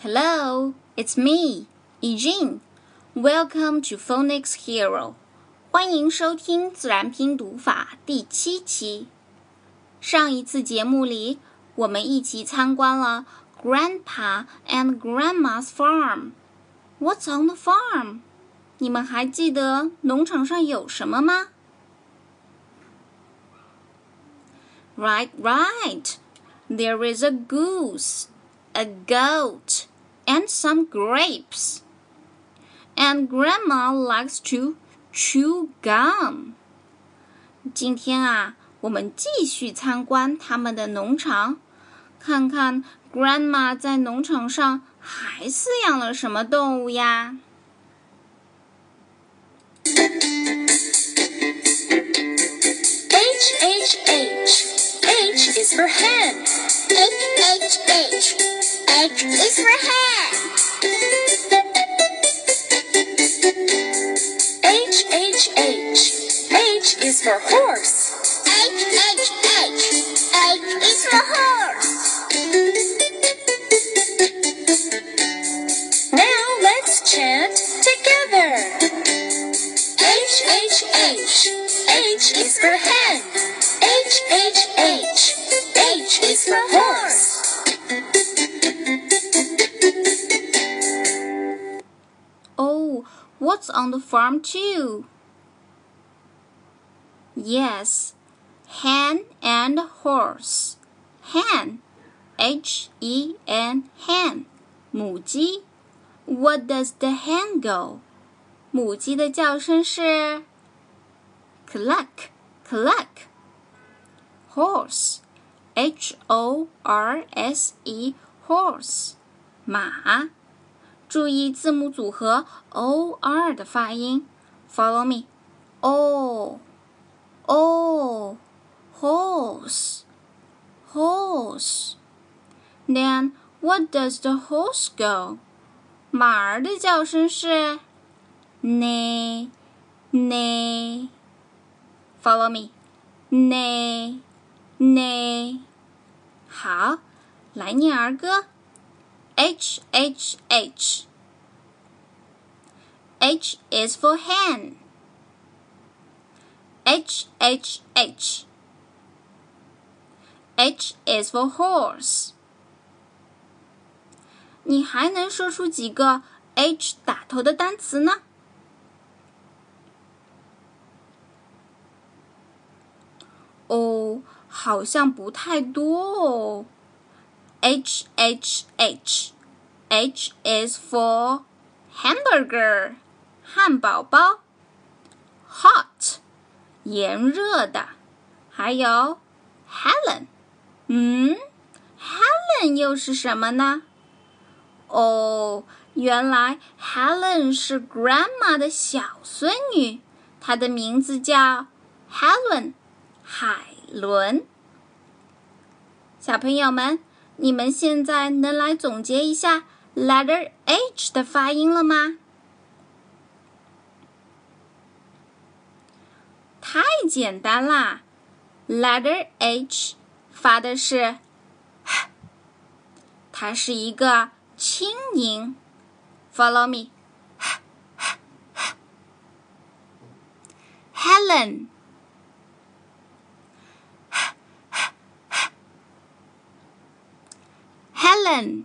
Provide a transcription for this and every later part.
Hello, it's me, Eugene. Welcome to Phonics Hero. 欢迎收听自然拼读法第七期。上一次节目里，我们一起参观了 Grandpa and Grandma's farm. What's on the farm? 你们还记得农场上有什么吗？Right, right. There is a goose, a goat, and some grapes. And Grandma likes to chew gum. 今天啊，我们继续参观他们的农场，看看 Grandma 在农场上还饲养了什么动物呀？is for hen. H, H, H. H is for hen. H, H, H. H is for horse. H, H, H. H is for horse. Now let's chant together. H, H, H. H is for hen. H, H, H. H is for horse. what's on the farm too? Yes, hen and horse. Hen, H E N, hen, 母鸡。What does the hen go? 母鸡的叫声是 cluck, cluck. Horse, H O R S E, horse, 马。 注意字母组合 o r 的发音。Follow me. O O horse horse. Then what does the horse go? 马儿的叫声是 nei nei Follow me. nei nei 好，来念儿歌。H H H. H is for hen. H H H. H is for horse. 你还能说出几个 H 打头的单词呢？哦，好像不太多哦。 H H H H is for hamburger 汉堡包，hot 炎热的，还有 Helen，嗯，Helen 又是什么呢？哦，原来 Helen 是 Grandma 的小孙女，她的名字叫 Helen 海伦。小朋友们。 你们现在能来总结一下 letter H 的发音了吗？太简单啦！letter H 发的是，它是一个轻音。Follow me，Helen。Helen，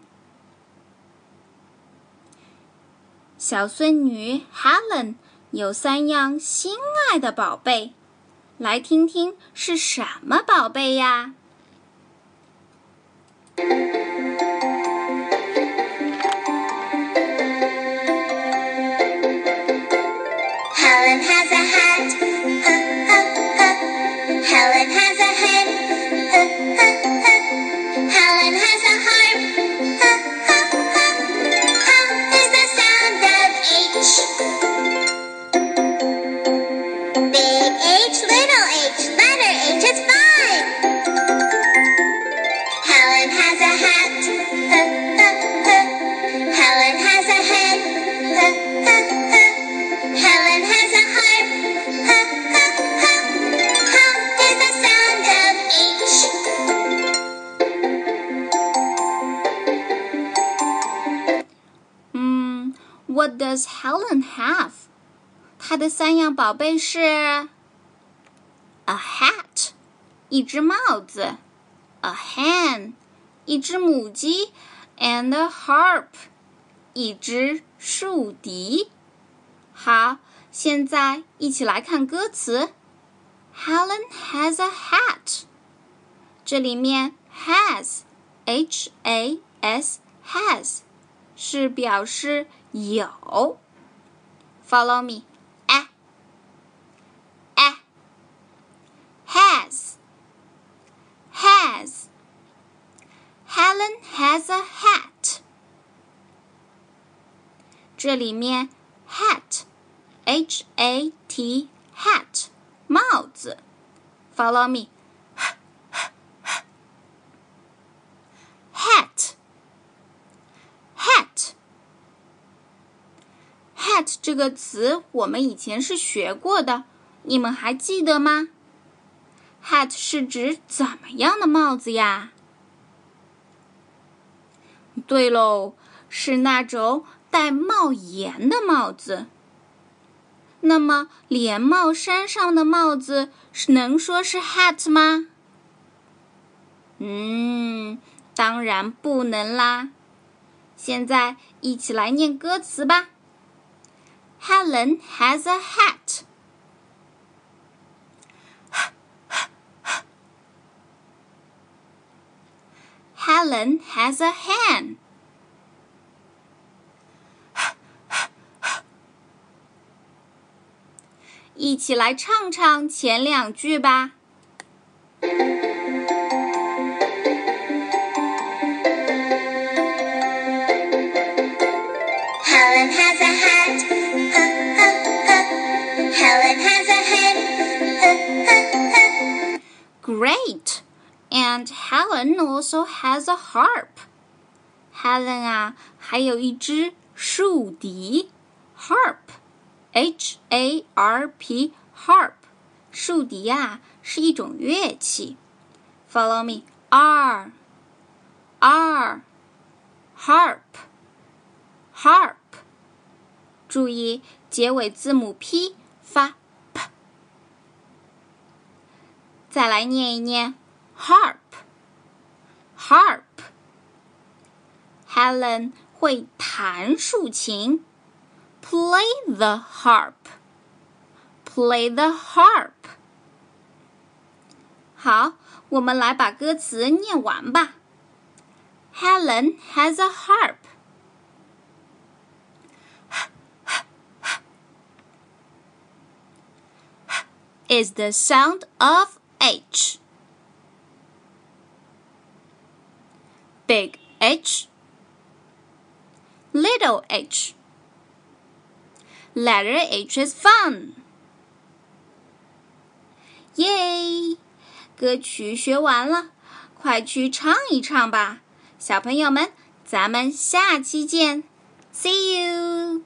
小孙女 Helen 有三样心爱的宝贝，来听听是什么宝贝呀？她的三样宝贝是 a hat，一只帽子；a hen，一只母鸡；and a harp，一只竖笛。好，现在一起来看歌词。Helen has a hat。这里面 has，h a s has 是表示有。Follow me. has a hat. 这里面 hat, H A T, hat, 帽子。Follow me. Hat. Hat. Hat 这个词我们以前是学过的，你们还记得吗？Hat 是指怎么样的帽子呀？ 对喽，是那种带帽檐的帽子。那么，连帽衫上的帽子是能说是 hat 吗？嗯，当然不能啦。现在一起来念歌词吧。Helen has a hat. hellen has a hand 一起来唱唱前两句吧 And Helen also has a harp. Helen 啊，还有一支竖笛，harp，H A R P harp，竖笛啊是一种乐器。Follow me, R R harp harp。注意结尾字母 P 发 p。再来念一念 harp harp。Helen 会弹竖琴，play the harp play the harp。好，我们来把歌词念完吧。Helen has a harp. is the sound of H. Big H, little h. Letter H is fun. 耶！歌曲学完了，快去唱一唱吧，小朋友们，咱们下期见，See you。